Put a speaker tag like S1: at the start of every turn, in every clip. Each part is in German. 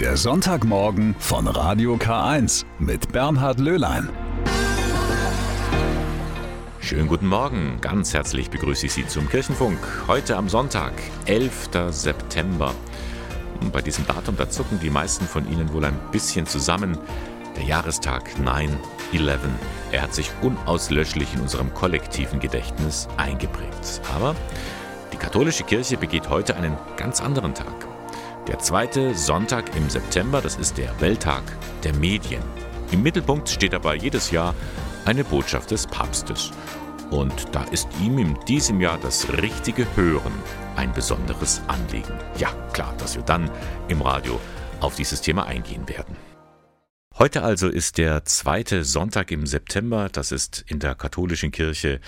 S1: Der Sonntagmorgen von Radio K1 mit Bernhard Löhlein.
S2: Schönen guten Morgen, ganz herzlich begrüße ich Sie zum Kirchenfunk. Heute am Sonntag, 11. September. Und bei diesem Datum, da zucken die meisten von Ihnen wohl ein bisschen zusammen. Der Jahrestag 9-11. Er hat sich unauslöschlich in unserem kollektiven Gedächtnis eingeprägt. Aber die katholische Kirche begeht heute einen ganz anderen Tag. Der zweite Sonntag im September, das ist der Welttag der Medien. Im Mittelpunkt steht dabei jedes Jahr eine Botschaft des Papstes. Und da ist ihm in diesem Jahr das richtige Hören ein besonderes Anliegen. Ja, klar, dass wir dann im Radio auf dieses Thema eingehen werden. Heute also ist der zweite Sonntag im September, das ist in der katholischen Kirche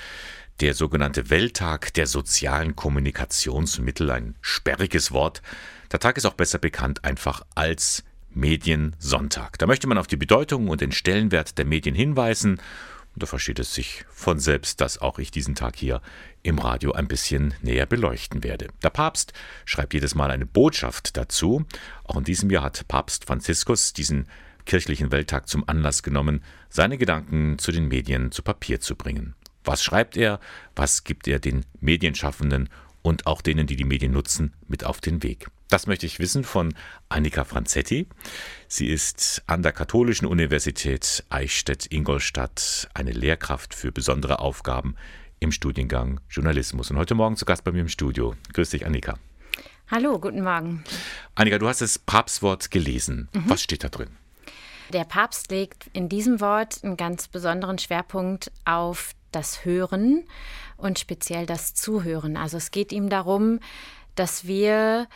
S2: der sogenannte Welttag der sozialen Kommunikationsmittel, ein sperriges Wort. Der Tag ist auch besser bekannt einfach als Mediensonntag. Da möchte man auf die Bedeutung und den Stellenwert der Medien hinweisen und da versteht es sich von selbst, dass auch ich diesen Tag hier im Radio ein bisschen näher beleuchten werde. Der Papst schreibt jedes Mal eine Botschaft dazu. Auch in diesem Jahr hat Papst Franziskus diesen kirchlichen Welttag zum Anlass genommen, seine Gedanken zu den Medien zu Papier zu bringen. Was schreibt er? Was gibt er den Medienschaffenden und auch denen, die die Medien nutzen, mit auf den Weg? Das möchte ich wissen von Annika Franzetti. Sie ist an der Katholischen Universität Eichstätt-Ingolstadt eine Lehrkraft für besondere Aufgaben im Studiengang Journalismus und heute Morgen zu Gast bei mir im Studio. Grüß dich, Annika.
S3: Hallo, guten Morgen.
S2: Annika, du hast das Papstwort gelesen. Mhm. Was steht da drin?
S3: Der Papst legt in diesem Wort einen ganz besonderen Schwerpunkt auf das Hören und speziell das Zuhören. Also es geht ihm darum, dass wir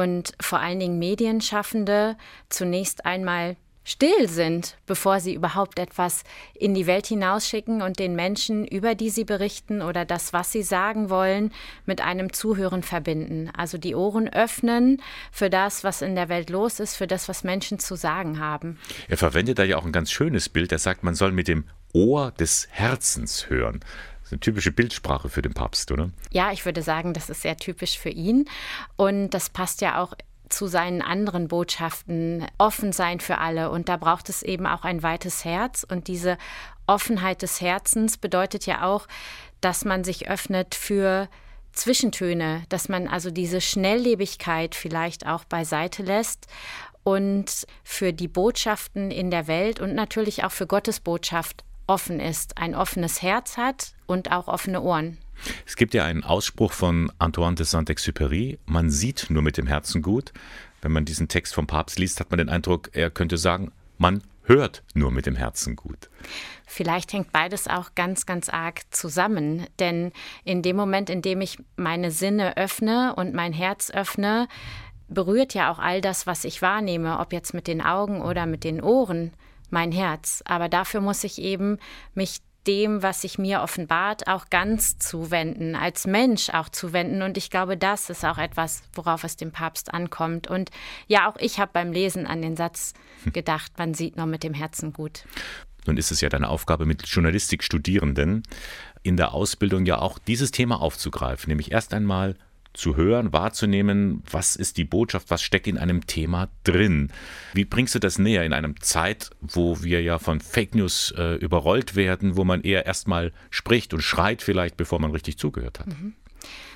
S3: und vor allen Dingen Medienschaffende zunächst einmal still sind, bevor sie überhaupt etwas in die Welt hinausschicken und den Menschen, über die sie berichten oder das, was sie sagen wollen, mit einem Zuhören verbinden. Also die Ohren öffnen für das, was in der Welt los ist, für das, was Menschen zu sagen haben.
S2: Er verwendet da ja auch ein ganz schönes Bild. Er sagt, man soll mit dem Ohr des Herzens hören. Ist eine typische Bildsprache für den Papst, oder?
S3: Ja, ich würde sagen, das ist sehr typisch für ihn. Und das passt ja auch zu seinen anderen Botschaften, offen sein für alle. Und da braucht es eben auch ein weites Herz. Und diese Offenheit des Herzens bedeutet ja auch, dass man sich öffnet für Zwischentöne, dass man also diese Schnelllebigkeit vielleicht auch beiseite lässt und für die Botschaften in der Welt und natürlich auch für Gottes Botschaft offen ist, ein offenes Herz hat und auch offene Ohren.
S2: Es gibt ja einen Ausspruch von Antoine de Saint-Exupéry, man sieht nur mit dem Herzen gut. Wenn man diesen Text vom Papst liest, hat man den Eindruck, er könnte sagen, man hört nur mit dem Herzen gut.
S3: Vielleicht hängt beides auch ganz, ganz arg zusammen. Denn in dem Moment, in dem ich meine Sinne öffne und mein Herz öffne, berührt ja auch all das, was ich wahrnehme, ob jetzt mit den Augen oder mit den Ohren mein Herz. Aber dafür muss ich eben mich dem, was sich mir offenbart, auch ganz zuwenden, als Mensch auch zuwenden. Und ich glaube, das ist auch etwas, worauf es dem Papst ankommt. Und ja, auch ich habe beim Lesen an den Satz gedacht, man sieht nur mit dem Herzen gut.
S2: Nun ist es ja deine Aufgabe mit Journalistikstudierenden in der Ausbildung ja auch dieses Thema aufzugreifen, nämlich erst einmal zu hören, wahrzunehmen, was ist die Botschaft, was steckt in einem Thema drin. Wie bringst du das näher in einem Zeit, wo wir ja von Fake News äh, überrollt werden, wo man eher erstmal spricht und schreit vielleicht, bevor man richtig zugehört hat? Mhm.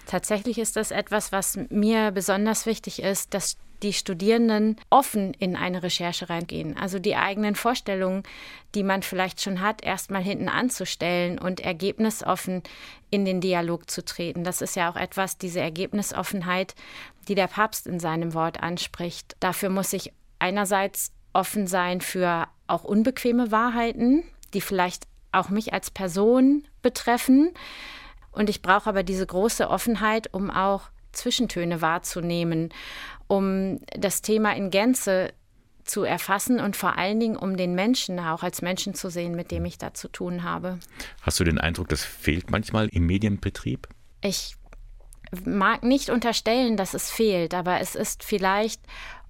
S3: Tatsächlich ist das etwas, was mir besonders wichtig ist, dass die Studierenden offen in eine Recherche reingehen. Also die eigenen Vorstellungen, die man vielleicht schon hat, erstmal hinten anzustellen und ergebnisoffen in den Dialog zu treten. Das ist ja auch etwas, diese Ergebnisoffenheit, die der Papst in seinem Wort anspricht. Dafür muss ich einerseits offen sein für auch unbequeme Wahrheiten, die vielleicht auch mich als Person betreffen. Und ich brauche aber diese große Offenheit, um auch Zwischentöne wahrzunehmen um das Thema in Gänze zu erfassen und vor allen Dingen, um den Menschen auch als Menschen zu sehen, mit dem ich da zu tun habe.
S2: Hast du den Eindruck, das fehlt manchmal im Medienbetrieb?
S3: Ich mag nicht unterstellen, dass es fehlt, aber es ist vielleicht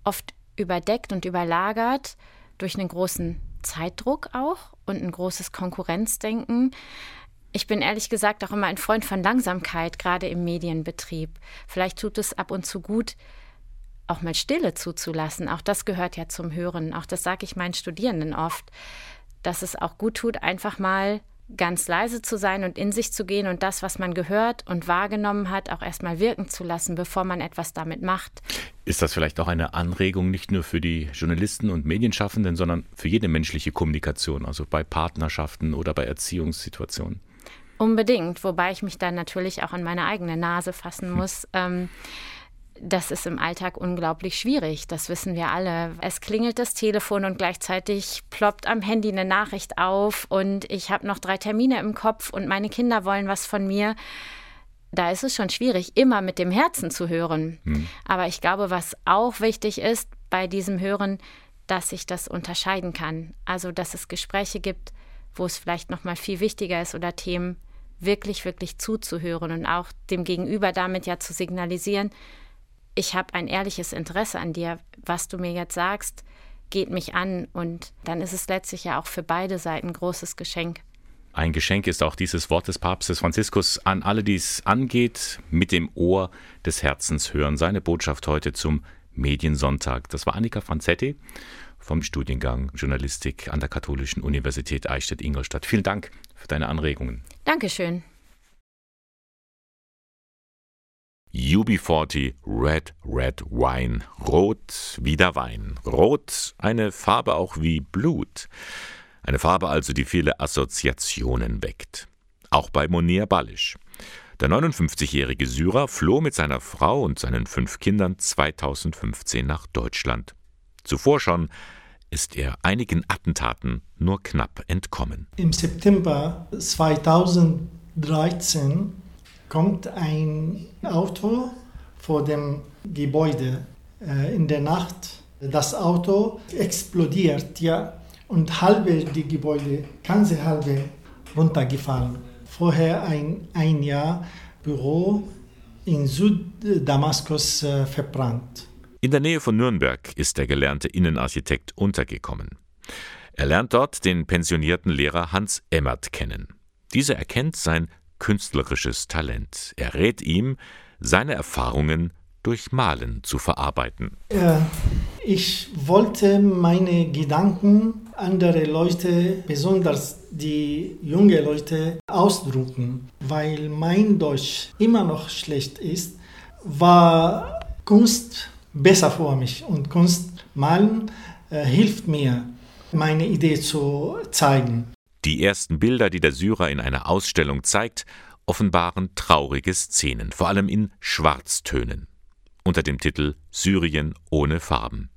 S3: oft überdeckt und überlagert durch einen großen Zeitdruck auch und ein großes Konkurrenzdenken. Ich bin ehrlich gesagt auch immer ein Freund von Langsamkeit, gerade im Medienbetrieb. Vielleicht tut es ab und zu gut, auch mal Stille zuzulassen. Auch das gehört ja zum Hören. Auch das sage ich meinen Studierenden oft, dass es auch gut tut, einfach mal ganz leise zu sein und in sich zu gehen und das, was man gehört und wahrgenommen hat, auch erstmal wirken zu lassen, bevor man etwas damit macht.
S2: Ist das vielleicht auch eine Anregung nicht nur für die Journalisten und Medienschaffenden, sondern für jede menschliche Kommunikation, also bei Partnerschaften oder bei Erziehungssituationen?
S3: Unbedingt, wobei ich mich dann natürlich auch an meine eigene Nase fassen hm. muss. Hm. Ähm, das ist im Alltag unglaublich schwierig, das wissen wir alle. Es klingelt das Telefon und gleichzeitig ploppt am Handy eine Nachricht auf und ich habe noch drei Termine im Kopf und meine Kinder wollen was von mir. Da ist es schon schwierig, immer mit dem Herzen zu hören. Hm. Aber ich glaube, was auch wichtig ist bei diesem Hören, dass ich das unterscheiden kann. Also, dass es Gespräche gibt, wo es vielleicht noch mal viel wichtiger ist oder Themen wirklich, wirklich zuzuhören und auch dem Gegenüber damit ja zu signalisieren, ich habe ein ehrliches Interesse an dir, was du mir jetzt sagst, geht mich an und dann ist es letztlich ja auch für beide Seiten ein großes Geschenk.
S2: Ein Geschenk ist auch dieses Wort des Papstes Franziskus an alle, die es angeht, mit dem Ohr des Herzens hören. Seine Botschaft heute zum Mediensonntag. Das war Annika Franzetti vom Studiengang Journalistik an der Katholischen Universität Eichstätt-Ingolstadt. Vielen Dank für deine Anregungen.
S3: Dankeschön.
S2: UB40 Red Red Wine. Rot wie der Wein. Rot, eine Farbe auch wie Blut. Eine Farbe also, die viele Assoziationen weckt. Auch bei Monir Balisch. Der 59-jährige Syrer floh mit seiner Frau und seinen fünf Kindern 2015 nach Deutschland. Zuvor schon ist er einigen Attentaten nur knapp entkommen.
S4: Im September 2013 kommt ein Auto vor dem Gebäude äh, in der Nacht. Das Auto explodiert, ja, und halbe die Gebäude, ganze halbe runtergefallen. Vorher ein, ein Jahr Büro in Süddamaskus äh, verbrannt.
S2: In der Nähe von Nürnberg ist der gelernte Innenarchitekt untergekommen. Er lernt dort den pensionierten Lehrer Hans Emmert kennen. Dieser erkennt sein künstlerisches Talent. Er rät ihm, seine Erfahrungen durch Malen zu verarbeiten.
S4: Ich wollte meine Gedanken andere Leute, besonders die junge Leute, ausdrucken. Weil mein Deutsch immer noch schlecht ist, war Kunst besser für mich. Und Kunst malen äh, hilft mir, meine Idee zu zeigen.
S2: Die ersten Bilder, die der Syrer in einer Ausstellung zeigt, offenbaren traurige Szenen, vor allem in Schwarztönen, unter dem Titel Syrien ohne Farben.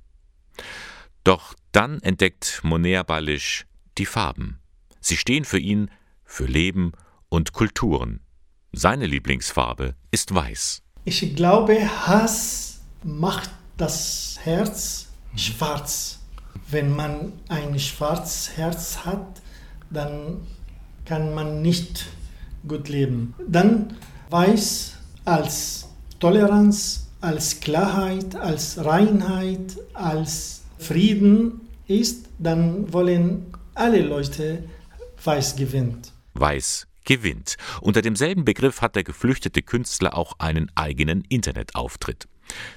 S2: Doch dann entdeckt Moner Balisch die Farben. Sie stehen für ihn für Leben und Kulturen. Seine Lieblingsfarbe ist weiß.
S4: Ich glaube, Hass macht das Herz schwarz. Wenn man ein schwarzes Herz hat, dann kann man nicht gut leben. Dann weiß als Toleranz, als Klarheit, als Reinheit, als Frieden ist, dann wollen alle Leute Weiß gewinnt.
S2: Weiß gewinnt. Unter demselben Begriff hat der geflüchtete Künstler auch einen eigenen Internetauftritt.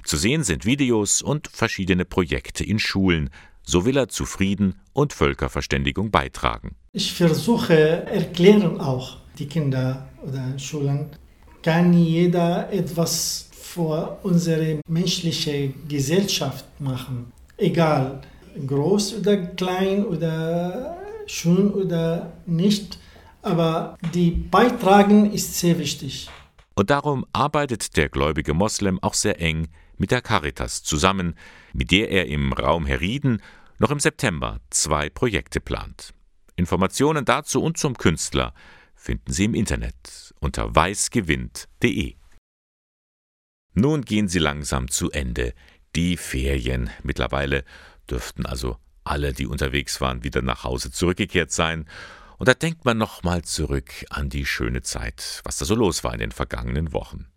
S2: Zu sehen sind Videos und verschiedene Projekte in Schulen. So will er zu Frieden und Völkerverständigung beitragen.
S4: Ich versuche erklären auch die Kinder oder Schulen, kann jeder etwas für unsere menschliche Gesellschaft machen. Egal, groß oder klein oder schön oder nicht. Aber die Beitragen ist sehr wichtig.
S2: Und darum arbeitet der gläubige Moslem auch sehr eng mit der Caritas zusammen, mit der er im Raum Herrieden noch im September zwei Projekte plant. Informationen dazu und zum Künstler finden Sie im Internet unter weißgewinnt.de. Nun gehen sie langsam zu Ende, die Ferien. Mittlerweile dürften also alle, die unterwegs waren, wieder nach Hause zurückgekehrt sein. Und da denkt man nochmal zurück an die schöne Zeit, was da so los war in den vergangenen Wochen.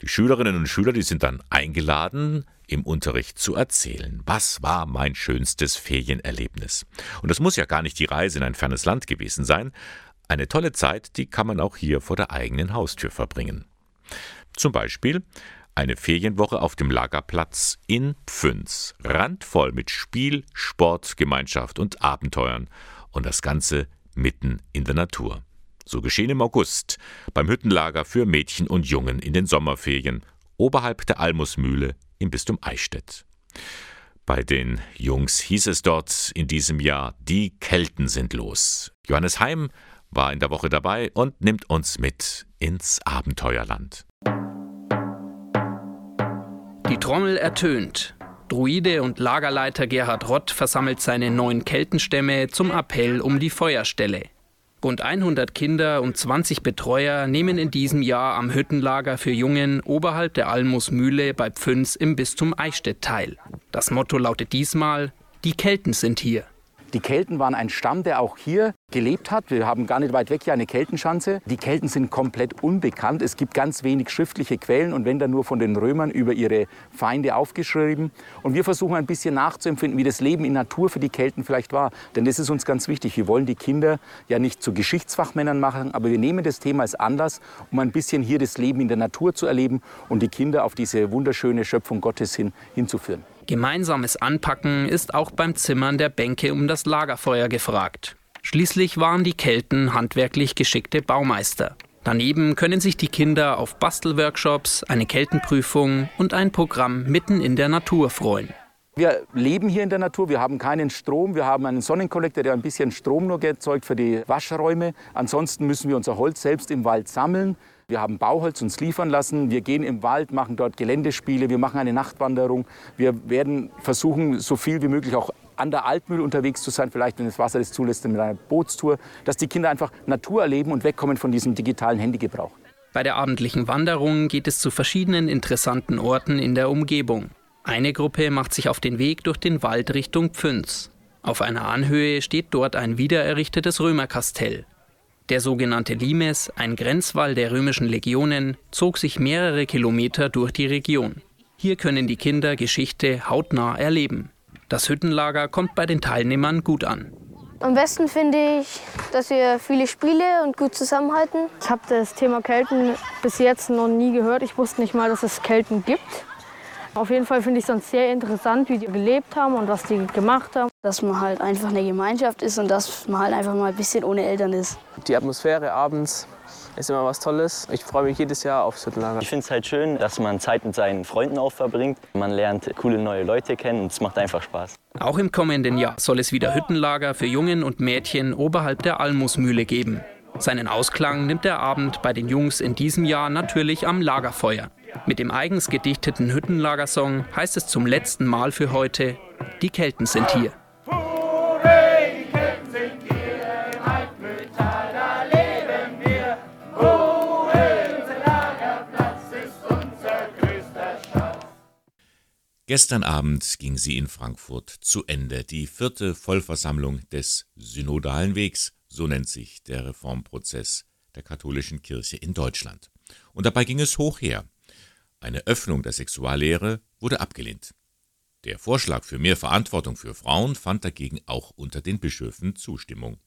S2: Die Schülerinnen und Schüler, die sind dann eingeladen, im Unterricht zu erzählen, was war mein schönstes Ferienerlebnis. Und das muss ja gar nicht die Reise in ein fernes Land gewesen sein. Eine tolle Zeit, die kann man auch hier vor der eigenen Haustür verbringen. Zum Beispiel Eine Ferienwoche auf dem Lagerplatz in Pfünz, randvoll mit Spiel, Sport, Gemeinschaft und Abenteuern. Und das Ganze mitten in der Natur. So geschehen im August beim Hüttenlager für Mädchen und Jungen in den Sommerferien oberhalb der Almusmühle im Bistum Eichstätt. Bei den Jungs hieß es dort in diesem Jahr, die Kelten sind los. Johannes Heim war in der Woche dabei und nimmt uns mit ins Abenteuerland.
S5: Die Trommel ertönt. Druide und Lagerleiter Gerhard Rott versammelt seine neun Keltenstämme zum Appell um die Feuerstelle. Rund 100 Kinder und 20 Betreuer nehmen in diesem Jahr am Hüttenlager für Jungen oberhalb der Almusmühle bei Pfünz im Bistum Eichstätt teil. Das Motto lautet diesmal: Die Kelten sind hier.
S6: Die Kelten waren ein Stamm, der auch hier gelebt hat. Wir haben gar nicht weit weg hier eine Keltenschanze. Die Kelten sind komplett unbekannt. Es gibt ganz wenig schriftliche Quellen und wenn dann nur von den Römern über ihre Feinde aufgeschrieben. Und wir versuchen ein bisschen nachzuempfinden, wie das Leben in Natur für die Kelten vielleicht war. Denn das ist uns ganz wichtig. Wir wollen die Kinder ja nicht zu Geschichtsfachmännern machen, aber wir nehmen das Thema als Anlass, um ein bisschen hier das Leben in der Natur zu erleben und die Kinder auf diese wunderschöne Schöpfung Gottes hin hinzuführen.
S5: Gemeinsames Anpacken ist auch beim Zimmern der Bänke um das Lagerfeuer gefragt. Schließlich waren die Kelten handwerklich geschickte Baumeister. Daneben können sich die Kinder auf Bastelworkshops, eine Keltenprüfung und ein Programm mitten in der Natur freuen.
S6: Wir leben hier in der Natur, wir haben keinen Strom, wir haben einen Sonnenkollektor, der ein bisschen Strom nur erzeugt für die Waschräume. Ansonsten müssen wir unser Holz selbst im Wald sammeln. Wir haben Bauholz uns liefern lassen. Wir gehen im Wald, machen dort Geländespiele. Wir machen eine Nachtwanderung. Wir werden versuchen, so viel wie möglich auch an der Altmühl unterwegs zu sein, vielleicht wenn das Wasser das zulässt, mit einer Bootstour, dass die Kinder einfach Natur erleben und wegkommen von diesem digitalen Handygebrauch.
S5: Bei der abendlichen Wanderung geht es zu verschiedenen interessanten Orten in der Umgebung. Eine Gruppe macht sich auf den Weg durch den Wald Richtung Pfünz. Auf einer Anhöhe steht dort ein wiedererrichtetes Römerkastell. Der sogenannte Limes, ein Grenzwall der römischen Legionen, zog sich mehrere Kilometer durch die Region. Hier können die Kinder Geschichte hautnah erleben. Das Hüttenlager kommt bei den Teilnehmern gut an.
S7: Am besten finde ich, dass wir viele Spiele und gut zusammenhalten.
S8: Ich habe das Thema Kelten bis jetzt noch nie gehört. Ich wusste nicht mal, dass es Kelten gibt. Auf jeden Fall finde ich es sonst sehr interessant, wie die gelebt haben und was die gemacht haben.
S7: Dass man halt einfach eine Gemeinschaft ist und dass man halt einfach mal ein bisschen ohne Eltern ist.
S9: Die Atmosphäre abends ist immer was Tolles. Ich freue mich jedes Jahr aufs Hüttenlager.
S10: Ich finde es halt schön, dass man Zeit mit seinen Freunden auch verbringt. Man lernt coole neue Leute kennen und es macht einfach Spaß.
S5: Auch im kommenden Jahr soll es wieder Hüttenlager für Jungen und Mädchen oberhalb der Almusmühle geben. Seinen Ausklang nimmt der Abend bei den Jungs in diesem Jahr natürlich am Lagerfeuer. Mit dem eigens gedichteten Hüttenlagersong heißt es zum letzten Mal für heute, die Kelten sind hier.
S2: Gestern Abend ging sie in Frankfurt zu Ende, die vierte Vollversammlung des Synodalen Wegs, so nennt sich der Reformprozess der katholischen Kirche in Deutschland. Und dabei ging es hoch her. Eine Öffnung der Sexuallehre wurde abgelehnt. Der Vorschlag für mehr Verantwortung für Frauen fand dagegen auch unter den Bischöfen Zustimmung.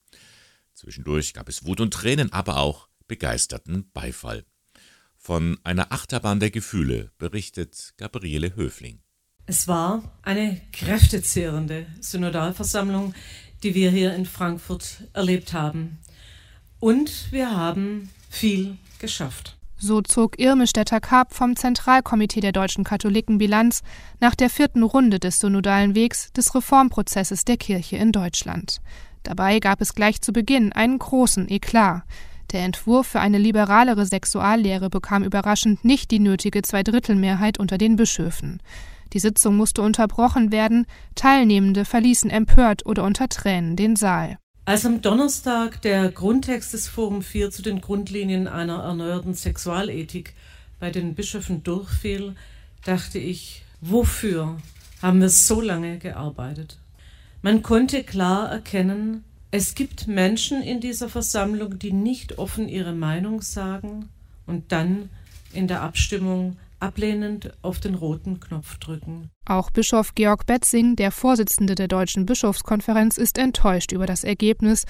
S2: Zwischendurch gab es Wut und Tränen, aber auch begeisterten Beifall. Von einer Achterbahn der Gefühle berichtet Gabriele Höfling.
S11: Es war eine kräftezehrende Synodalversammlung, die wir hier in Frankfurt erlebt haben. Und wir haben viel geschafft.
S12: So zog Irme Stetter-Karp vom Zentralkomitee der deutschen Katholiken Bilanz nach der vierten Runde des synodalen Wegs des Reformprozesses der Kirche in Deutschland. Dabei gab es gleich zu Beginn einen großen Eklat. Der Entwurf für eine liberalere Sexuallehre bekam überraschend nicht die nötige Zweidrittelmehrheit unter den Bischöfen. Die Sitzung musste unterbrochen werden, Teilnehmende verließen empört oder unter Tränen den Saal.
S11: Als am Donnerstag der Grundtext des Forum 4 zu den Grundlinien einer erneuerten Sexualethik bei den Bischöfen durchfiel, dachte ich, wofür haben wir so lange gearbeitet? Man konnte klar erkennen, es gibt Menschen in dieser Versammlung, die nicht offen ihre Meinung sagen und dann in der Abstimmung ablehnend auf den roten Knopf drücken.
S12: Auch Bischof Georg Betzing, der Vorsitzende der Deutschen Bischofskonferenz, ist enttäuscht über das Ergebnis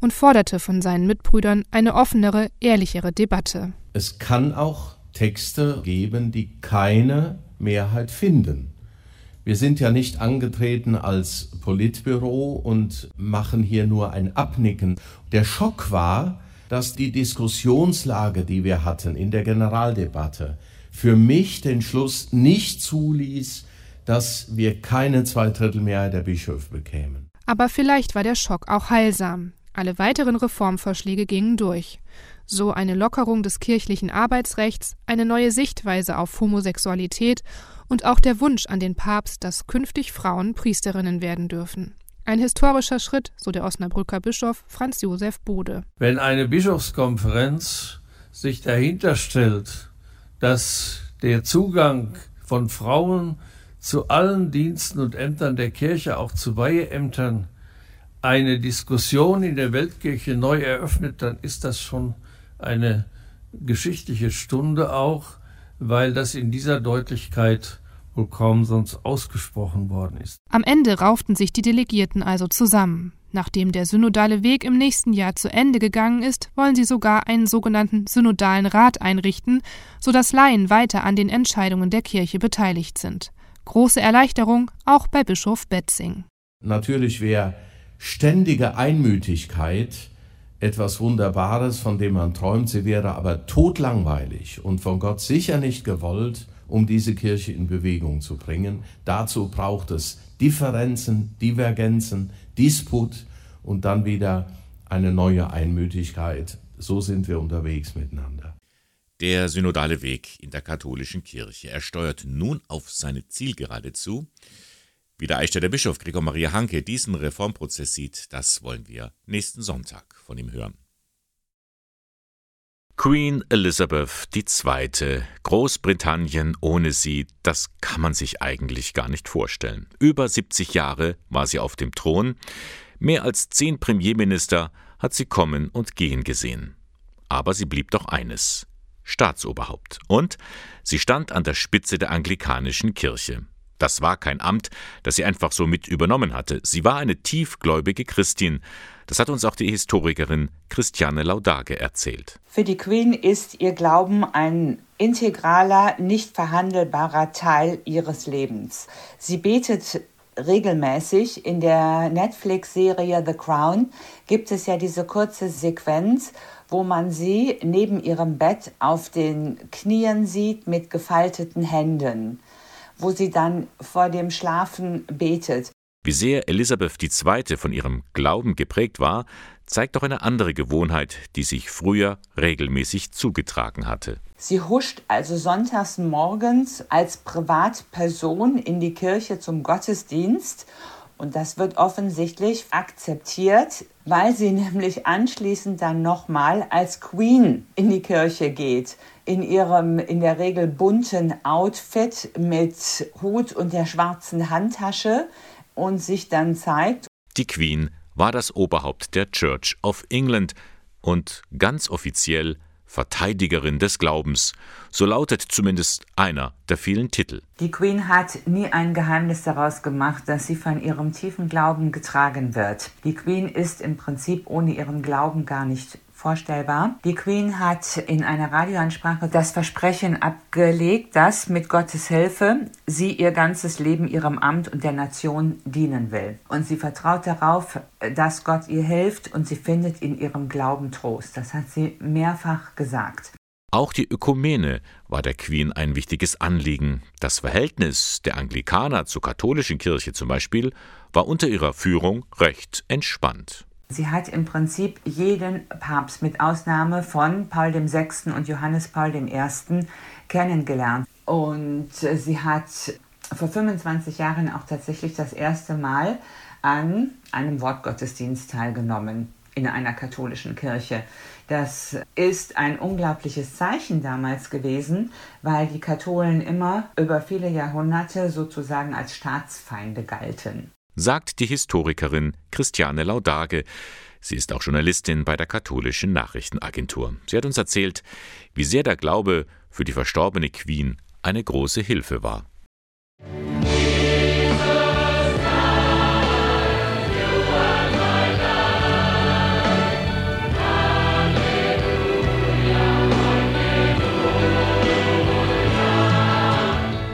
S12: und forderte von seinen Mitbrüdern eine offenere, ehrlichere Debatte.
S13: Es kann auch Texte geben, die keine Mehrheit finden. Wir sind ja nicht angetreten als Politbüro und machen hier nur ein Abnicken. Der Schock war, dass die Diskussionslage, die wir hatten in der Generaldebatte, für mich den Schluss nicht zuließ, dass wir keine Zweidrittelmehrheit der Bischöfe bekämen.
S12: Aber vielleicht war der Schock auch heilsam. Alle weiteren Reformvorschläge gingen durch. So eine Lockerung des kirchlichen Arbeitsrechts, eine neue Sichtweise auf Homosexualität und auch der Wunsch an den Papst, dass künftig Frauen Priesterinnen werden dürfen. Ein historischer Schritt, so der Osnabrücker Bischof Franz Josef Bode.
S14: Wenn eine Bischofskonferenz sich dahinter stellt, dass der Zugang von Frauen zu allen Diensten und Ämtern der Kirche, auch zu Weiheämtern, eine Diskussion in der Weltkirche neu eröffnet, dann ist das schon eine geschichtliche Stunde auch, weil das in dieser Deutlichkeit wohl kaum sonst ausgesprochen worden ist.
S12: Am Ende rauften sich die Delegierten also zusammen. Nachdem der synodale Weg im nächsten Jahr zu Ende gegangen ist, wollen sie sogar einen sogenannten synodalen Rat einrichten, sodass Laien weiter an den Entscheidungen der Kirche beteiligt sind. Große Erleichterung auch bei Bischof Betzing.
S13: Natürlich wäre ständige Einmütigkeit etwas Wunderbares, von dem man träumt, sie wäre aber totlangweilig und von Gott sicher nicht gewollt, um diese Kirche in Bewegung zu bringen. Dazu braucht es Differenzen, Divergenzen, Disput und dann wieder eine neue Einmütigkeit. So sind wir unterwegs miteinander.
S2: Der synodale Weg in der katholischen Kirche. Er steuert nun auf seine Zielgerade zu. Wie der Eichstätter Bischof Gregor Maria Hanke diesen Reformprozess sieht, das wollen wir nächsten Sonntag von ihm hören. Queen Elizabeth II. Großbritannien ohne sie, das kann man sich eigentlich gar nicht vorstellen. Über 70 Jahre war sie auf dem Thron, mehr als zehn Premierminister hat sie kommen und gehen gesehen. Aber sie blieb doch eines Staatsoberhaupt. Und sie stand an der Spitze der anglikanischen Kirche. Das war kein Amt, das sie einfach so mit übernommen hatte. Sie war eine tiefgläubige Christin. Das hat uns auch die Historikerin Christiane Laudage erzählt.
S15: Für die Queen ist ihr Glauben ein integraler, nicht verhandelbarer Teil ihres Lebens. Sie betet regelmäßig. In der Netflix-Serie The Crown gibt es ja diese kurze Sequenz, wo man sie neben ihrem Bett auf den Knien sieht mit gefalteten Händen wo sie dann vor dem Schlafen betet.
S2: Wie sehr Elisabeth II. von ihrem Glauben geprägt war, zeigt auch eine andere Gewohnheit, die sich früher regelmäßig zugetragen hatte.
S15: Sie huscht also sonntags morgens als Privatperson in die Kirche zum Gottesdienst und das wird offensichtlich akzeptiert, weil sie nämlich anschließend dann nochmal als Queen in die Kirche geht in ihrem in der Regel bunten Outfit mit Hut und der schwarzen Handtasche und sich dann zeigt.
S2: Die Queen war das Oberhaupt der Church of England und ganz offiziell Verteidigerin des Glaubens. So lautet zumindest einer der vielen Titel.
S15: Die Queen hat nie ein Geheimnis daraus gemacht, dass sie von ihrem tiefen Glauben getragen wird. Die Queen ist im Prinzip ohne ihren Glauben gar nicht vorstellbar. Die Queen hat in einer Radioansprache das Versprechen abgelegt, dass mit Gottes Hilfe sie ihr ganzes Leben ihrem Amt und der Nation dienen will. Und sie vertraut darauf, dass Gott ihr hilft und sie findet in ihrem Glauben Trost. Das hat sie mehrfach gesagt.
S2: Auch die Ökumene war der Queen ein wichtiges Anliegen. Das Verhältnis der Anglikaner zur katholischen Kirche zum Beispiel war unter ihrer Führung recht entspannt.
S15: Sie hat im Prinzip jeden Papst mit Ausnahme von Paul VI. und Johannes Paul I. kennengelernt. Und sie hat vor 25 Jahren auch tatsächlich das erste Mal an einem Wortgottesdienst teilgenommen in einer katholischen Kirche. Das ist ein unglaubliches Zeichen damals gewesen, weil die Katholen immer über viele Jahrhunderte sozusagen als Staatsfeinde galten
S2: sagt die Historikerin Christiane Laudage. Sie ist auch Journalistin bei der katholischen Nachrichtenagentur. Sie hat uns erzählt, wie sehr der Glaube für die verstorbene Queen eine große Hilfe war.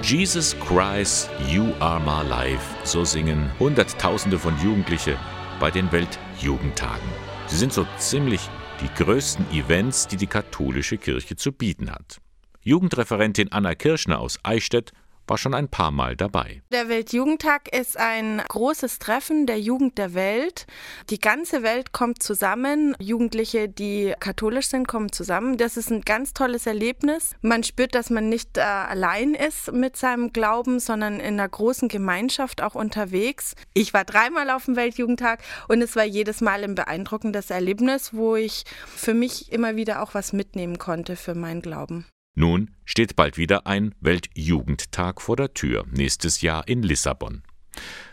S2: Jesus Christ, You Are My Life, so singen Hunderttausende von Jugendliche bei den Weltjugendtagen. Sie sind so ziemlich die größten Events, die die katholische Kirche zu bieten hat. Jugendreferentin Anna Kirschner aus Eichstätt war schon ein paar Mal dabei.
S16: Der Weltjugendtag ist ein großes Treffen der Jugend der Welt. Die ganze Welt kommt zusammen. Jugendliche, die katholisch sind, kommen zusammen. Das ist ein ganz tolles Erlebnis. Man spürt, dass man nicht äh, allein ist mit seinem Glauben, sondern in einer großen Gemeinschaft auch unterwegs. Ich war dreimal auf dem Weltjugendtag und es war jedes Mal ein beeindruckendes Erlebnis, wo ich für mich immer wieder auch was mitnehmen konnte für meinen Glauben.
S2: Nun steht bald wieder ein Weltjugendtag vor der Tür, nächstes Jahr in Lissabon.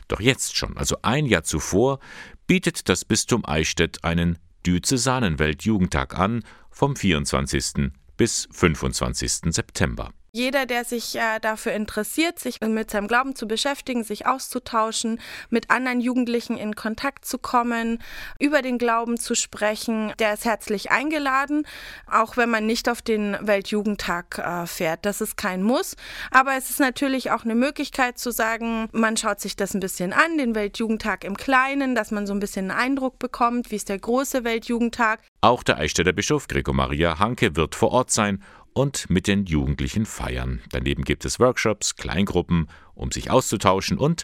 S2: Doch jetzt schon, also ein Jahr zuvor, bietet das Bistum Eichstätt einen Diözesanen-Weltjugendtag an vom 24. bis 25. September.
S16: Jeder, der sich äh, dafür interessiert, sich mit seinem Glauben zu beschäftigen, sich auszutauschen, mit anderen Jugendlichen in Kontakt zu kommen, über den Glauben zu sprechen, der ist herzlich eingeladen, auch wenn man nicht auf den Weltjugendtag äh, fährt. Das ist kein Muss, aber es ist natürlich auch eine Möglichkeit zu sagen, man schaut sich das ein bisschen an, den Weltjugendtag im Kleinen, dass man so ein bisschen einen Eindruck bekommt, wie ist der große Weltjugendtag.
S2: Auch der Eichstätter Bischof Gregor Maria Hanke wird vor Ort sein und mit den Jugendlichen feiern. Daneben gibt es Workshops, Kleingruppen, um sich auszutauschen und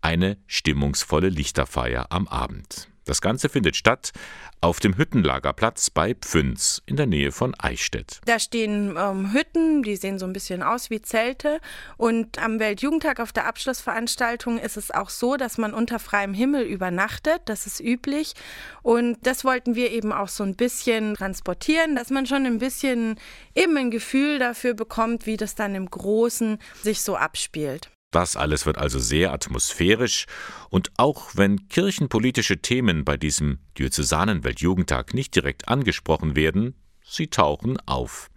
S2: eine stimmungsvolle Lichterfeier am Abend. Das Ganze findet statt auf dem Hüttenlagerplatz bei Pfünz in der Nähe von Eichstätt.
S16: Da stehen ähm, Hütten, die sehen so ein bisschen aus wie Zelte. Und am Weltjugendtag auf der Abschlussveranstaltung ist es auch so, dass man unter freiem Himmel übernachtet. Das ist üblich. Und das wollten wir eben auch so ein bisschen transportieren, dass man schon ein bisschen eben ein Gefühl dafür bekommt, wie das dann im Großen sich so abspielt.
S2: Das alles wird also sehr atmosphärisch und auch wenn kirchenpolitische Themen bei diesem Diözesanen Weltjugendtag nicht direkt angesprochen werden, sie tauchen auf.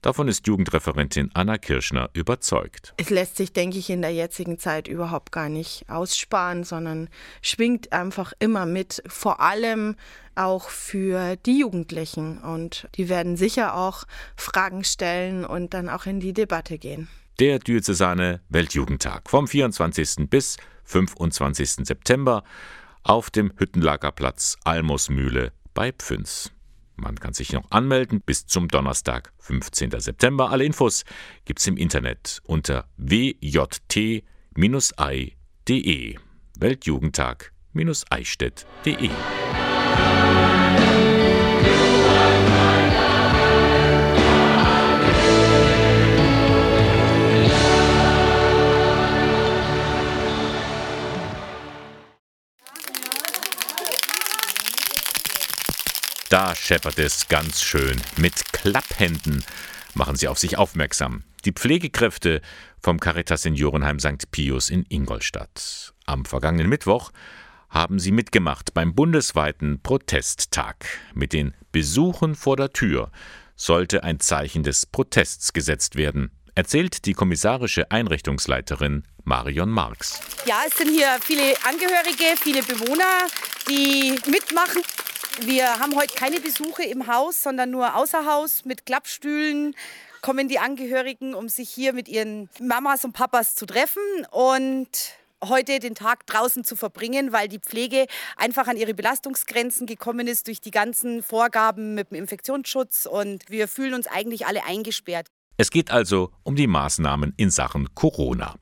S2: Davon ist Jugendreferentin Anna Kirschner überzeugt.
S16: Es lässt sich, denke ich, in der jetzigen Zeit überhaupt gar nicht aussparen, sondern schwingt einfach immer mit, vor allem auch für die Jugendlichen. Und die werden sicher auch Fragen stellen und dann auch in die Debatte gehen
S2: der Diözesane Weltjugendtag vom 24. bis 25. September auf dem Hüttenlagerplatz Almosmühle bei Pfünz. Man kann sich noch anmelden bis zum Donnerstag, 15. September. Alle Infos gibt's im Internet unter wjt-ei.de. Weltjugendtag-eichstätt.de. Da scheppert es ganz schön. Mit Klapphänden machen sie auf sich aufmerksam. Die Pflegekräfte vom Caritas Seniorenheim St. Pius in Ingolstadt. Am vergangenen Mittwoch haben sie mitgemacht beim bundesweiten Protesttag. Mit den Besuchen vor der Tür sollte ein Zeichen des Protests gesetzt werden, erzählt die kommissarische Einrichtungsleiterin Marion Marx.
S17: Ja, es sind hier viele Angehörige, viele Bewohner, die mitmachen. Wir haben heute keine Besuche im Haus, sondern nur außer Haus mit Klappstühlen kommen die Angehörigen, um sich hier mit ihren Mamas und Papas zu treffen und heute den Tag draußen zu verbringen, weil die Pflege einfach an ihre Belastungsgrenzen gekommen ist durch die ganzen Vorgaben mit dem Infektionsschutz und wir fühlen uns eigentlich alle eingesperrt.
S2: Es geht also um die Maßnahmen in Sachen Corona.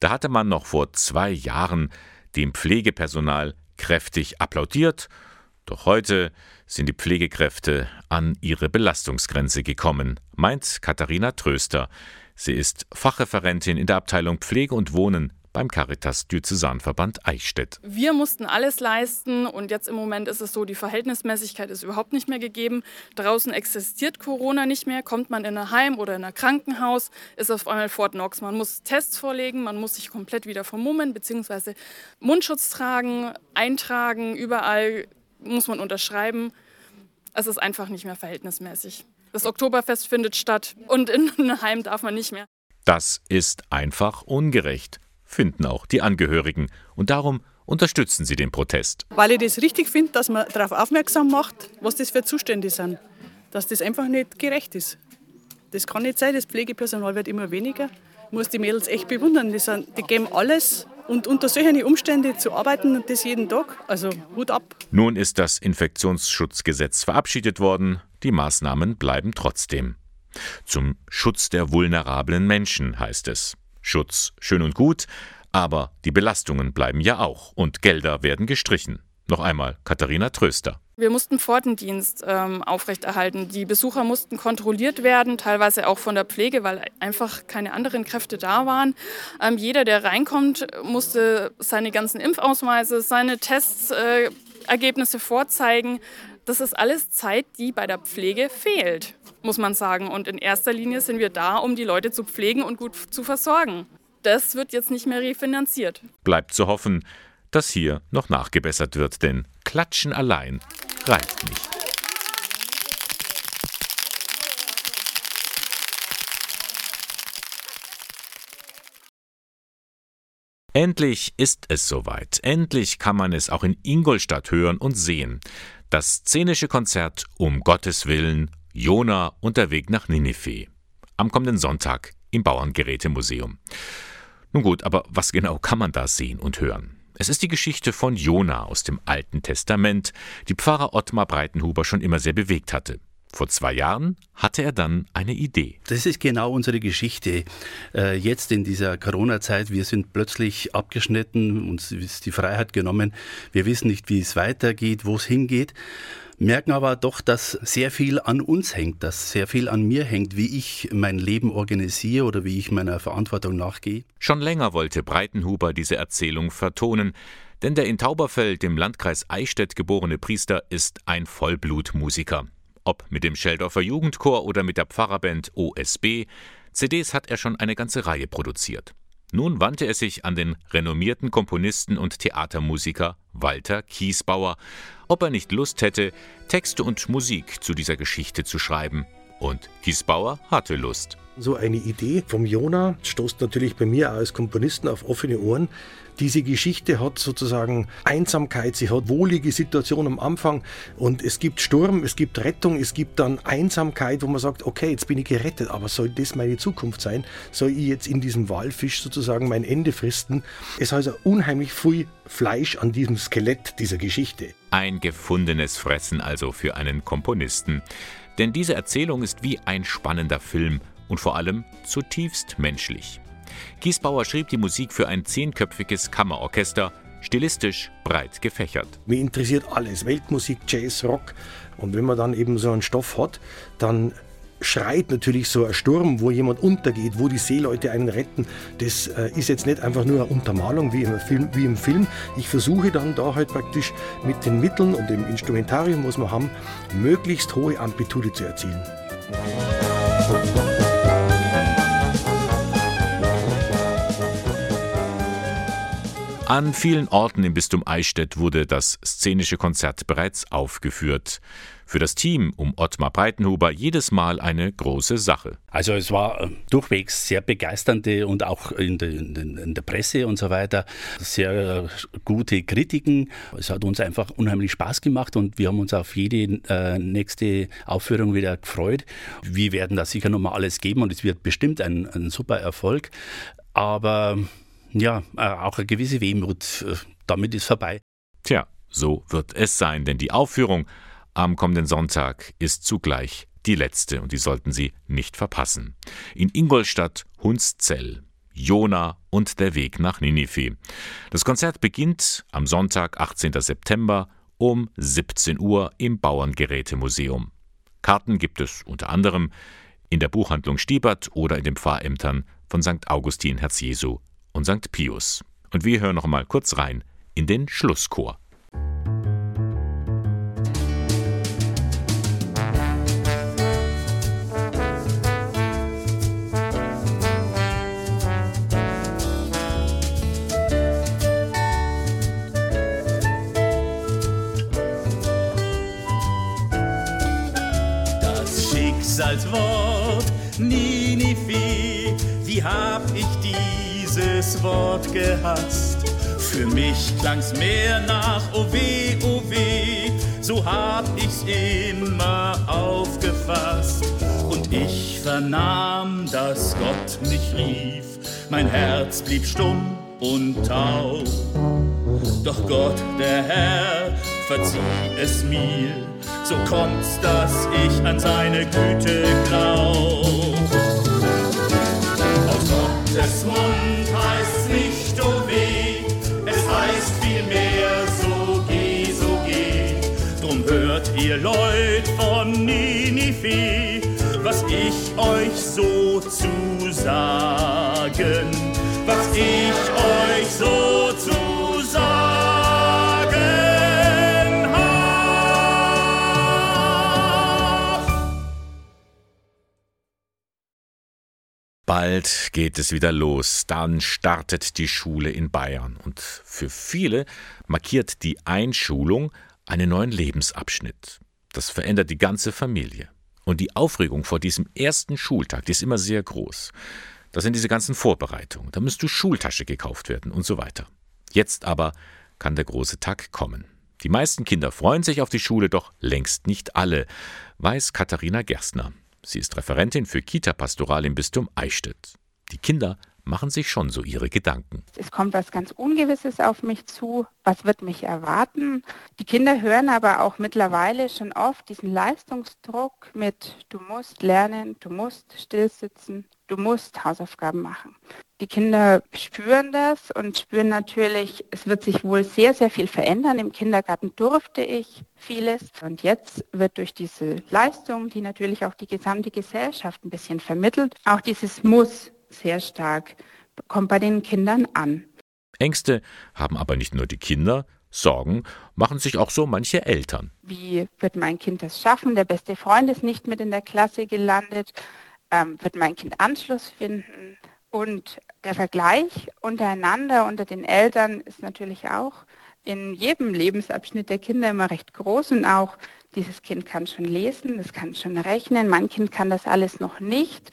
S2: Da hatte man noch vor zwei Jahren dem Pflegepersonal kräftig applaudiert doch heute sind die Pflegekräfte an ihre Belastungsgrenze gekommen, meint Katharina Tröster. Sie ist Fachreferentin in der Abteilung Pflege und Wohnen beim Caritas Diözesanverband Eichstätt.
S18: Wir mussten alles leisten und jetzt im Moment ist es so, die Verhältnismäßigkeit ist überhaupt nicht mehr gegeben. Draußen existiert Corona nicht mehr. Kommt man in ein Heim oder in ein Krankenhaus, ist auf einmal Fort Knox. Man muss Tests vorlegen, man muss sich komplett wieder vermummen bzw. Mundschutz tragen, eintragen, überall muss man unterschreiben. Es ist einfach nicht mehr verhältnismäßig. Das Oktoberfest findet statt und in einem Heim darf man nicht mehr.
S2: Das ist einfach ungerecht, finden auch die Angehörigen. Und darum unterstützen sie den Protest.
S19: Weil ich das richtig finde, dass man darauf aufmerksam macht, was das für Zustände sind. Dass das einfach nicht gerecht ist. Das kann nicht sein, das Pflegepersonal wird immer weniger. muss die Mädels echt bewundern. Die, sind, die geben alles und unter solchen Umständen zu arbeiten, das jeden Tag, also Hut ab.
S2: Nun ist das Infektionsschutzgesetz verabschiedet worden, die Maßnahmen bleiben trotzdem. Zum Schutz der vulnerablen Menschen heißt es. Schutz schön und gut, aber die Belastungen bleiben ja auch und Gelder werden gestrichen. Noch einmal Katharina Tröster.
S18: Wir mussten Pfortendienst ähm, aufrechterhalten. Die Besucher mussten kontrolliert werden, teilweise auch von der Pflege, weil einfach keine anderen Kräfte da waren. Ähm, jeder, der reinkommt, musste seine ganzen Impfausweise, seine Testergebnisse äh, vorzeigen. Das ist alles Zeit, die bei der Pflege fehlt, muss man sagen. Und in erster Linie sind wir da, um die Leute zu pflegen und gut zu versorgen. Das wird jetzt nicht mehr refinanziert.
S2: Bleibt zu hoffen, dass hier noch nachgebessert wird, denn Klatschen allein reicht nicht. Endlich ist es soweit. Endlich kann man es auch in Ingolstadt hören und sehen. Das szenische Konzert Um Gottes Willen, Jona Weg nach Ninive. Am kommenden Sonntag im Bauerngerätemuseum. Nun gut, aber was genau kann man da sehen und hören? Es ist die Geschichte von Jona aus dem Alten Testament, die Pfarrer Ottmar Breitenhuber schon immer sehr bewegt hatte. Vor zwei Jahren hatte er dann eine Idee.
S20: Das ist genau unsere Geschichte. Äh, jetzt in dieser Corona-Zeit, wir sind plötzlich abgeschnitten, uns ist die Freiheit genommen. Wir wissen nicht, wie es weitergeht, wo es hingeht merken aber doch, dass sehr viel an uns hängt, dass sehr viel an mir hängt, wie ich mein Leben organisiere oder wie ich meiner Verantwortung nachgehe.
S2: Schon länger wollte Breitenhuber diese Erzählung vertonen, denn der in Tauberfeld im Landkreis Eichstätt geborene Priester ist ein Vollblutmusiker. Ob mit dem Scheldorfer Jugendchor oder mit der Pfarrerband OSB, CDs hat er schon eine ganze Reihe produziert. Nun wandte er sich an den renommierten Komponisten und Theatermusiker Walter Kiesbauer, ob er nicht Lust hätte, Texte und Musik zu dieser Geschichte zu schreiben. Und Kiesbauer hatte Lust.
S21: So eine Idee vom Jona stoßt natürlich bei mir als Komponisten auf offene Ohren. Diese Geschichte hat sozusagen Einsamkeit, sie hat wohlige Situation am Anfang und es gibt Sturm, es gibt Rettung, es gibt dann Einsamkeit, wo man sagt, okay, jetzt bin ich gerettet, aber soll das meine Zukunft sein? Soll ich jetzt in diesem Walfisch sozusagen mein Ende fristen? Es heißt also unheimlich viel Fleisch an diesem Skelett dieser Geschichte.
S2: Ein gefundenes Fressen also für einen Komponisten. Denn diese Erzählung ist wie ein spannender Film und vor allem zutiefst menschlich. Giesbauer schrieb die Musik für ein zehnköpfiges Kammerorchester, stilistisch breit gefächert.
S21: Mir interessiert alles, Weltmusik, Jazz, Rock. Und wenn man dann eben so einen Stoff hat, dann schreit natürlich so ein Sturm, wo jemand untergeht, wo die Seeleute einen retten. Das äh, ist jetzt nicht einfach nur eine Untermalung wie im, Film, wie im Film. Ich versuche dann da halt praktisch mit den Mitteln und dem Instrumentarium, was wir haben, möglichst hohe Amplitude zu erzielen.
S2: An vielen Orten im Bistum Eichstätt wurde das szenische Konzert bereits aufgeführt. Für das Team um Ottmar Breitenhuber jedes Mal eine große Sache.
S20: Also es war äh, durchwegs sehr begeisternde und auch in der, in der Presse und so weiter sehr äh, gute Kritiken. Es hat uns einfach unheimlich Spaß gemacht und wir haben uns auf jede äh, nächste Aufführung wieder gefreut. Wir werden da sicher nochmal alles geben und es wird bestimmt ein, ein super Erfolg. Aber ja, äh, auch eine gewisse Wehmut. Äh, damit ist vorbei.
S2: Tja, so wird es sein, denn die Aufführung am kommenden Sonntag ist zugleich die letzte und die sollten Sie nicht verpassen. In Ingolstadt, Hunszell, Jona und der Weg nach Ninive. Das Konzert beginnt am Sonntag, 18. September um 17 Uhr im Bauerngerätemuseum. Karten gibt es unter anderem in der Buchhandlung Stiebert oder in den Pfarrämtern von St. Augustin Herz Jesu und St. Pius. Und wir hören noch mal kurz rein in den Schlusschor.
S22: Wort gehasst. Für mich klang's mehr nach oh weh, oh weh, so hab ich's immer aufgefasst. Und ich vernahm, dass Gott mich rief, mein Herz blieb stumm und taub. Doch Gott, der Herr, verzieh es mir, so kommt's, dass ich an seine Güte glaub. Aus Gottes Mund nicht, oh weh, es heißt vielmehr, so geh, so geh. Drum hört ihr Leut von Ninive, was ich euch so zu sagen, was ich euch so zu sagen
S2: Bald geht es wieder los, dann startet die Schule in Bayern und für viele markiert die Einschulung einen neuen Lebensabschnitt. Das verändert die ganze Familie. Und die Aufregung vor diesem ersten Schultag, die ist immer sehr groß. Das sind diese ganzen Vorbereitungen. Da müsste Schultasche gekauft werden und so weiter. Jetzt aber kann der große Tag kommen. Die meisten Kinder freuen sich auf die Schule, doch längst nicht alle, weiß Katharina Gerstner. Sie ist Referentin für Kita-Pastoral im Bistum Eichstätt. Die Kinder machen sich schon so ihre Gedanken.
S23: Es kommt was ganz Ungewisses auf mich zu. Was wird mich erwarten? Die Kinder hören aber auch mittlerweile schon oft diesen Leistungsdruck mit, du musst lernen, du musst stillsitzen, du musst Hausaufgaben machen. Die Kinder spüren das und spüren natürlich, es wird sich wohl sehr, sehr viel verändern. Im Kindergarten durfte ich vieles. Und jetzt wird durch diese Leistung, die natürlich auch die gesamte Gesellschaft ein bisschen vermittelt, auch dieses Muss sehr stark, kommt bei den Kindern an.
S2: Ängste haben aber nicht nur die Kinder, Sorgen machen sich auch so manche Eltern.
S23: Wie wird mein Kind das schaffen? Der beste Freund ist nicht mit in der Klasse gelandet. Ähm, wird mein Kind Anschluss finden? Und der Vergleich untereinander, unter den Eltern ist natürlich auch in jedem Lebensabschnitt der Kinder immer recht groß und auch dieses Kind kann schon lesen, es kann schon rechnen, mein Kind kann das alles noch nicht.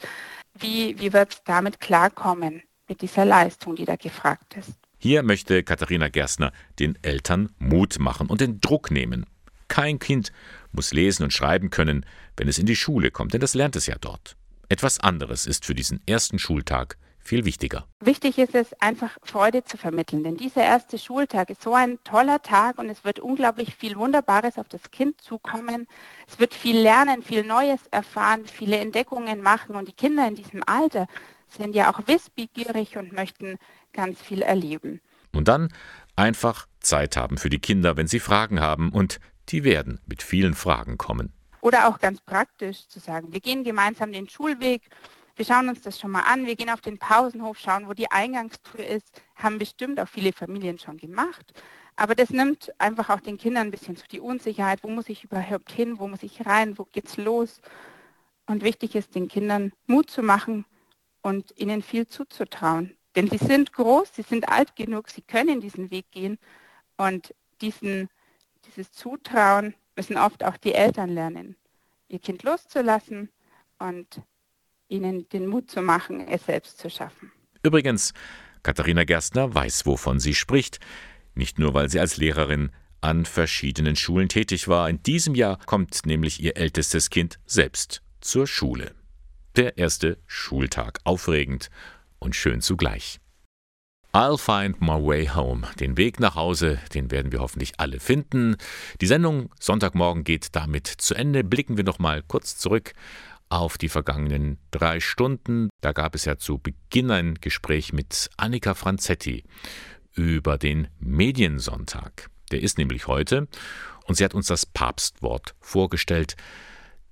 S23: Wie, wie wird es damit klarkommen, mit dieser Leistung, die da gefragt ist?
S2: Hier möchte Katharina Gerstner den Eltern Mut machen und den Druck nehmen. Kein Kind muss lesen und schreiben können, wenn es in die Schule kommt, denn das lernt es ja dort. Etwas anderes ist für diesen ersten Schultag viel wichtiger.
S23: Wichtig ist es, einfach Freude zu vermitteln, denn dieser erste Schultag ist so ein toller Tag und es wird unglaublich viel Wunderbares auf das Kind zukommen. Es wird viel lernen, viel Neues erfahren, viele Entdeckungen machen und die Kinder in diesem Alter sind ja auch wissbegierig und möchten ganz viel erleben.
S2: Und dann einfach Zeit haben für die Kinder, wenn sie Fragen haben und die werden mit vielen Fragen kommen.
S23: Oder auch ganz praktisch zu sagen, wir gehen gemeinsam den Schulweg wir schauen uns das schon mal an. Wir gehen auf den Pausenhof, schauen, wo die Eingangstür ist. Haben bestimmt auch viele Familien schon gemacht. Aber das nimmt einfach auch den Kindern ein bisschen so die Unsicherheit. Wo muss ich überhaupt hin? Wo muss ich rein? Wo geht's los? Und wichtig ist, den Kindern Mut zu machen und ihnen viel zuzutrauen. Denn sie sind groß, sie sind alt genug, sie können diesen Weg gehen. Und diesen, dieses Zutrauen müssen oft auch die Eltern lernen, ihr Kind loszulassen und ihnen den Mut zu machen, es selbst zu schaffen.
S2: Übrigens, Katharina Gerstner weiß, wovon sie spricht. Nicht nur, weil sie als Lehrerin an verschiedenen Schulen tätig war. In diesem Jahr kommt nämlich ihr ältestes Kind selbst zur Schule. Der erste Schultag. Aufregend und schön zugleich. I'll find my way home. Den Weg nach Hause, den werden wir hoffentlich alle finden. Die Sendung Sonntagmorgen geht damit zu Ende. Blicken wir noch mal kurz zurück auf die vergangenen drei Stunden. Da gab es ja zu Beginn ein Gespräch mit Annika Franzetti über den Mediensonntag. Der ist nämlich heute und sie hat uns das Papstwort vorgestellt,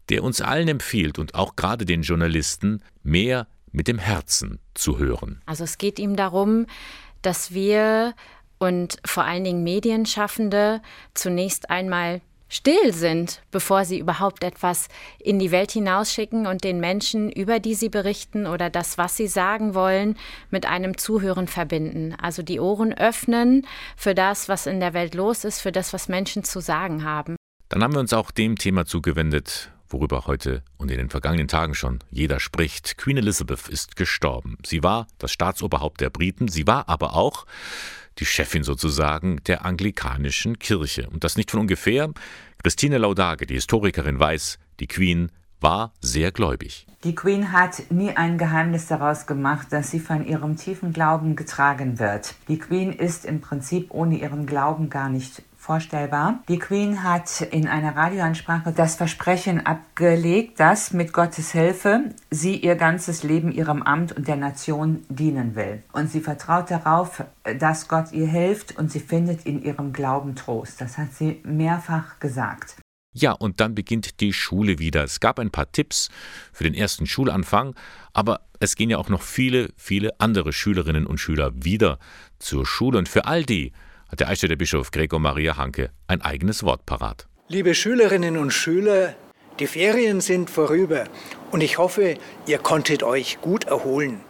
S2: der uns allen empfiehlt und auch gerade den Journalisten mehr mit dem Herzen zu hören.
S24: Also es geht ihm darum, dass wir und vor allen Dingen Medienschaffende zunächst einmal still sind, bevor sie überhaupt etwas in die Welt hinausschicken und den Menschen, über die sie berichten oder das, was sie sagen wollen, mit einem Zuhören verbinden. Also die Ohren öffnen für das, was in der Welt los ist, für das, was Menschen zu sagen haben.
S2: Dann haben wir uns auch dem Thema zugewendet, worüber heute und in den vergangenen Tagen schon jeder spricht. Queen Elizabeth ist gestorben. Sie war das Staatsoberhaupt der Briten, sie war aber auch die Chefin sozusagen der anglikanischen Kirche. Und das nicht von ungefähr. Christine Laudage, die Historikerin, weiß, die Queen war sehr gläubig.
S15: Die Queen hat nie ein Geheimnis daraus gemacht, dass sie von ihrem tiefen Glauben getragen wird. Die Queen ist im Prinzip ohne ihren Glauben gar nicht vorstellbar. Die Queen hat in einer Radioansprache das Versprechen abgelegt, dass mit Gottes Hilfe sie ihr ganzes Leben ihrem Amt und der Nation dienen will. Und sie vertraut darauf, dass Gott ihr hilft und sie findet in ihrem Glauben Trost. Das hat sie mehrfach gesagt.
S2: Ja, und dann beginnt die Schule wieder. Es gab ein paar Tipps für den ersten Schulanfang, aber es gehen ja auch noch viele, viele andere Schülerinnen und Schüler wieder zur Schule. Und für all die hat der Eichstätter Bischof Gregor Maria Hanke ein eigenes Wort parat.
S25: Liebe Schülerinnen und Schüler, die Ferien sind vorüber und ich hoffe, ihr konntet euch gut erholen.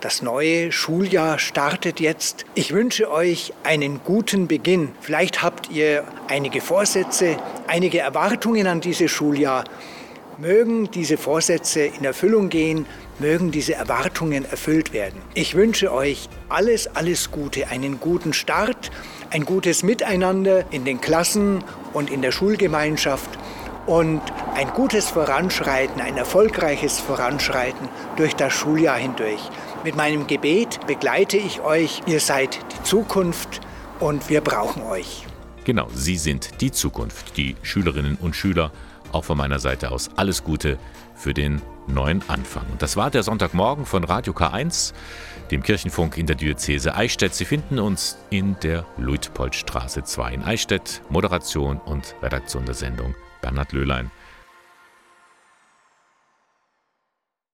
S25: Das neue Schuljahr startet jetzt. Ich wünsche euch einen guten Beginn. Vielleicht habt ihr einige Vorsätze, einige Erwartungen an dieses Schuljahr. Mögen diese Vorsätze in Erfüllung gehen, mögen diese Erwartungen erfüllt werden. Ich wünsche euch alles, alles Gute, einen guten Start, ein gutes Miteinander in den Klassen und in der Schulgemeinschaft und ein gutes Voranschreiten, ein erfolgreiches Voranschreiten durch das Schuljahr hindurch. Mit meinem Gebet begleite ich euch. Ihr seid die Zukunft und wir brauchen euch.
S2: Genau, Sie sind die Zukunft, die Schülerinnen und Schüler. Auch von meiner Seite aus alles Gute für den neuen Anfang. Und das war der Sonntagmorgen von Radio K1, dem Kirchenfunk in der Diözese Eichstätt. Sie finden uns in der Luitpoldstraße 2 in Eichstätt. Moderation und Redaktion der Sendung Bernhard Löhlein.